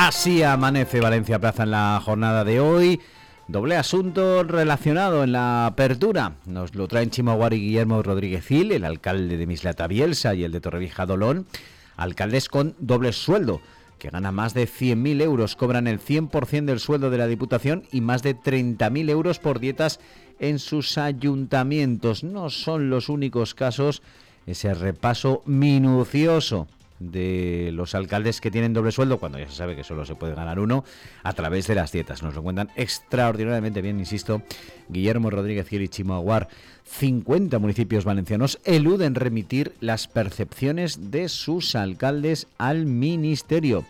Así amanece Valencia Plaza en la jornada de hoy. Doble asunto relacionado en la apertura. Nos lo traen Chimaguar y Guillermo Rodríguez Gil, el alcalde de Mislata Bielsa y el de Torrevieja Dolón. Alcaldes con doble sueldo, que gana más de 100.000 euros, cobran el 100% del sueldo de la Diputación y más de 30.000 euros por dietas en sus ayuntamientos. No son los únicos casos. Ese repaso minucioso de los alcaldes que tienen doble sueldo, cuando ya se sabe que solo se puede ganar uno, a través de las dietas. Nos lo cuentan extraordinariamente bien, insisto, Guillermo Rodríguez y Chimaguar. 50 municipios valencianos eluden remitir las percepciones de sus alcaldes al ministerio.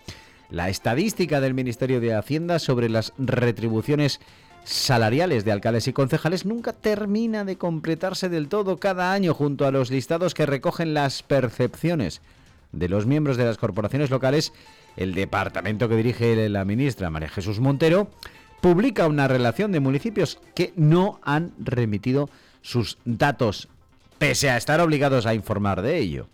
La estadística del Ministerio de Hacienda sobre las retribuciones salariales de alcaldes y concejales nunca termina de completarse del todo cada año junto a los listados que recogen las percepciones de los miembros de las corporaciones locales, el departamento que dirige la ministra María Jesús Montero publica una relación de municipios que no han remitido sus datos, pese a estar obligados a informar de ello.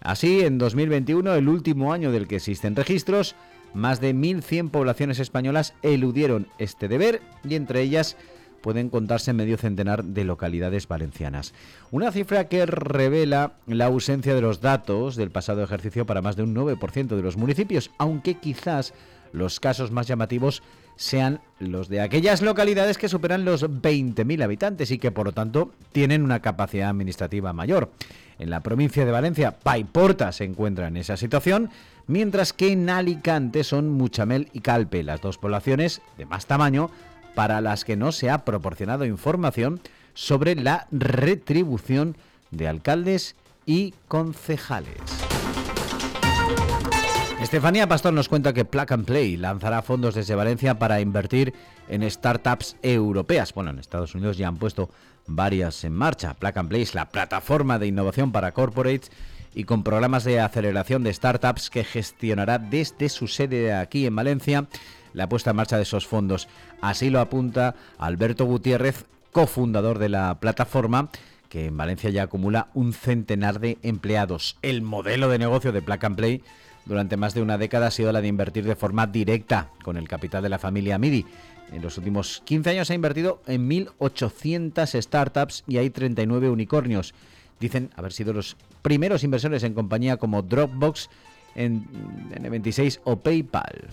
Así, en 2021, el último año del que existen registros, más de 1.100 poblaciones españolas eludieron este deber y entre ellas pueden contarse medio centenar de localidades valencianas. Una cifra que revela la ausencia de los datos del pasado ejercicio para más de un 9% de los municipios, aunque quizás los casos más llamativos sean los de aquellas localidades que superan los 20.000 habitantes y que por lo tanto tienen una capacidad administrativa mayor. En la provincia de Valencia, Paiporta se encuentra en esa situación, mientras que en Alicante son Muchamel y Calpe, las dos poblaciones de más tamaño para las que no se ha proporcionado información sobre la retribución de alcaldes y concejales. Estefanía Pastor nos cuenta que Plug Play lanzará fondos desde Valencia para invertir en startups europeas. Bueno, en Estados Unidos ya han puesto varias en marcha. Plug Play es la plataforma de innovación para corporates y con programas de aceleración de startups que gestionará desde su sede aquí en Valencia la puesta en marcha de esos fondos. Así lo apunta Alberto Gutiérrez, cofundador de la plataforma que en Valencia ya acumula un centenar de empleados. El modelo de negocio de Plug and Play durante más de una década ha sido la de invertir de forma directa con el capital de la familia MIDI. En los últimos 15 años ha invertido en 1.800 startups y hay 39 unicornios. Dicen haber sido los primeros inversores en compañía como Dropbox, en N26 o PayPal.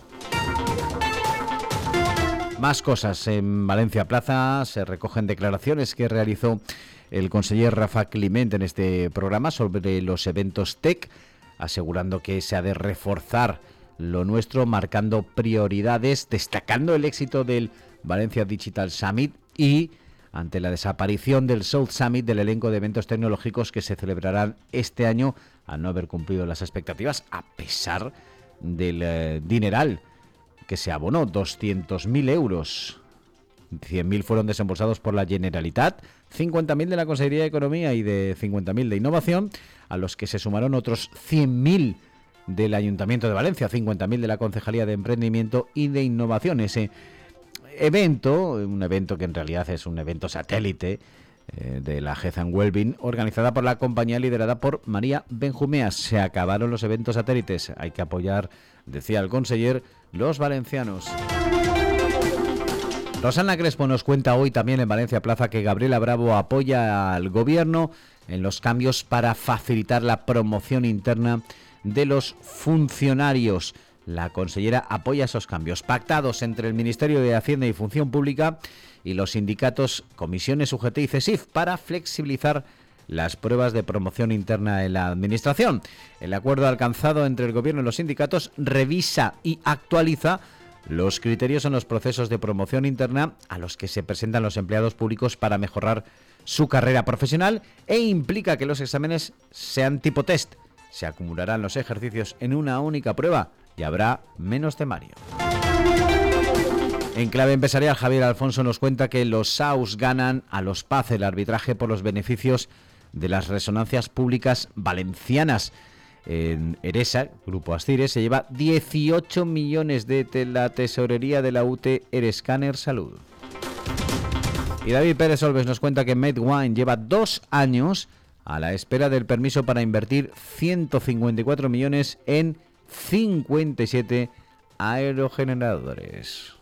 Más cosas. En Valencia Plaza se recogen declaraciones que realizó el conseller Rafa Clement en este programa sobre los eventos TEC, asegurando que se ha de reforzar lo nuestro, marcando prioridades, destacando el éxito del Valencia Digital Summit y ante la desaparición del South Summit del elenco de eventos tecnológicos que se celebrarán este año, al no haber cumplido las expectativas, a pesar del eh, dineral que se abonó, 200.000 euros. 100.000 fueron desembolsados por la Generalitat, 50.000 de la Consejería de Economía y de 50.000 de Innovación, a los que se sumaron otros 100.000 del Ayuntamiento de Valencia, 50.000 de la Concejalía de Emprendimiento y de Innovación. Ese evento, un evento que en realidad es un evento satélite eh, de la Health and organizada por la compañía liderada por María Benjumea. Se acabaron los eventos satélites, hay que apoyar, decía el conseller, los valencianos. Rosana Crespo nos cuenta hoy también en Valencia Plaza que Gabriela Bravo apoya al gobierno en los cambios para facilitar la promoción interna de los funcionarios. La consellera apoya esos cambios pactados entre el Ministerio de Hacienda y Función Pública y los sindicatos Comisiones UGT y CESIF para flexibilizar las pruebas de promoción interna en la Administración. El acuerdo alcanzado entre el Gobierno y los sindicatos revisa y actualiza los criterios en los procesos de promoción interna a los que se presentan los empleados públicos para mejorar su carrera profesional e implica que los exámenes sean tipo test. Se acumularán los ejercicios en una única prueba y habrá menos temario. En clave empresarial, Javier Alfonso nos cuenta que los SAUS ganan a los PAZ el arbitraje por los beneficios de las resonancias públicas valencianas. En Eresa, Grupo Astires, se lleva 18 millones de la tesorería de la UT Erescanner Salud. Y David Pérez Olves nos cuenta que MedWine lleva dos años a la espera del permiso para invertir 154 millones en 57 aerogeneradores.